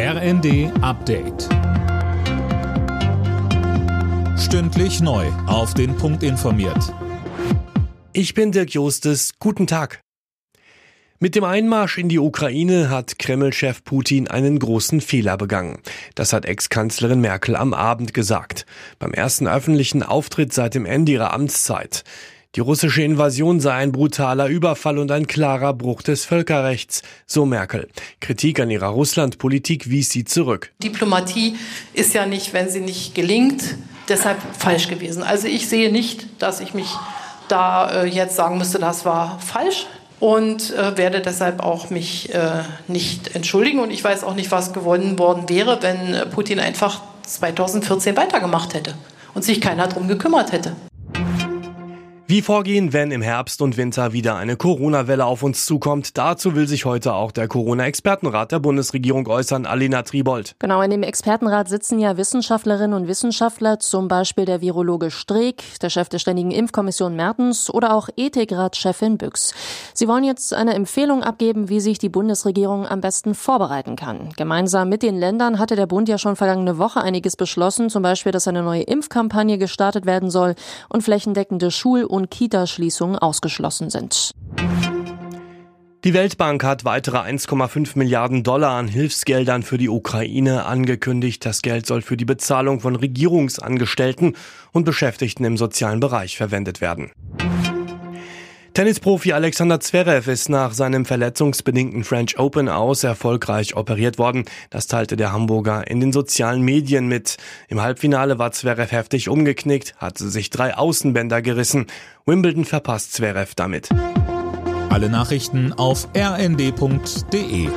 RND Update. Stündlich neu. Auf den Punkt informiert. Ich bin Dirk Jostes. Guten Tag. Mit dem Einmarsch in die Ukraine hat Kreml-Chef Putin einen großen Fehler begangen. Das hat Ex-Kanzlerin Merkel am Abend gesagt. Beim ersten öffentlichen Auftritt seit dem Ende ihrer Amtszeit. Die russische Invasion sei ein brutaler Überfall und ein klarer Bruch des Völkerrechts, so Merkel. Kritik an ihrer Russlandpolitik wies sie zurück. Diplomatie ist ja nicht, wenn sie nicht gelingt, deshalb falsch gewesen. Also ich sehe nicht, dass ich mich da äh, jetzt sagen müsste, das war falsch und äh, werde deshalb auch mich äh, nicht entschuldigen. Und ich weiß auch nicht, was gewonnen worden wäre, wenn äh, Putin einfach 2014 weitergemacht hätte und sich keiner drum gekümmert hätte. Wie vorgehen, wenn im Herbst und Winter wieder eine Corona-Welle auf uns zukommt? Dazu will sich heute auch der Corona-Expertenrat der Bundesregierung äußern. Alina Tribold. Genau, in dem Expertenrat sitzen ja Wissenschaftlerinnen und Wissenschaftler, zum Beispiel der Virologe Streeck, der Chef der Ständigen Impfkommission Mertens oder auch Ethikrat-Chefin Büchs. Sie wollen jetzt eine Empfehlung abgeben, wie sich die Bundesregierung am besten vorbereiten kann. Gemeinsam mit den Ländern hatte der Bund ja schon vergangene Woche einiges beschlossen, zum Beispiel, dass eine neue Impfkampagne gestartet werden soll und flächendeckende Schul- und Kitaschließungen ausgeschlossen sind. Die Weltbank hat weitere 1,5 Milliarden Dollar an Hilfsgeldern für die Ukraine angekündigt. Das Geld soll für die Bezahlung von Regierungsangestellten und Beschäftigten im sozialen Bereich verwendet werden. Tennisprofi Alexander Zverev ist nach seinem verletzungsbedingten French Open aus erfolgreich operiert worden. Das teilte der Hamburger in den sozialen Medien mit. Im Halbfinale war Zverev heftig umgeknickt, hatte sich drei Außenbänder gerissen. Wimbledon verpasst Zverev damit. Alle Nachrichten auf rnd.de